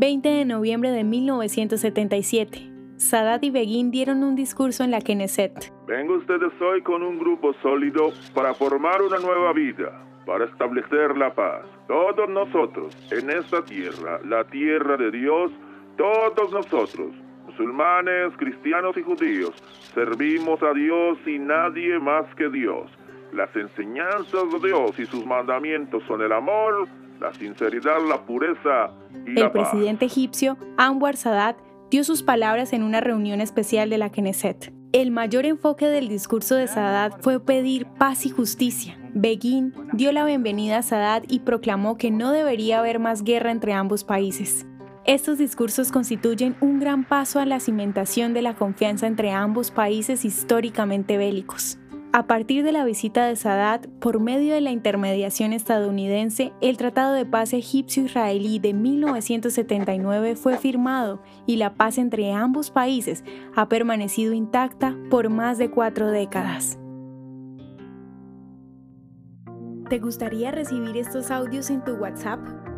20 de noviembre de 1977. Sadat y Begin dieron un discurso en la Knesset. Vengo ustedes hoy con un grupo sólido para formar una nueva vida, para establecer la paz. Todos nosotros, en esta tierra, la tierra de Dios, todos nosotros, musulmanes, cristianos y judíos, servimos a Dios y nadie más que Dios. Las enseñanzas de Dios y sus mandamientos son el amor, la sinceridad, la pureza y el la paz. presidente egipcio Anwar Sadat dio sus palabras en una reunión especial de la Knesset. El mayor enfoque del discurso de Sadat fue pedir paz y justicia. Begin dio la bienvenida a Sadat y proclamó que no debería haber más guerra entre ambos países. Estos discursos constituyen un gran paso a la cimentación de la confianza entre ambos países históricamente bélicos. A partir de la visita de Sadat, por medio de la intermediación estadounidense, el Tratado de Paz egipcio-israelí de 1979 fue firmado y la paz entre ambos países ha permanecido intacta por más de cuatro décadas. ¿Te gustaría recibir estos audios en tu WhatsApp?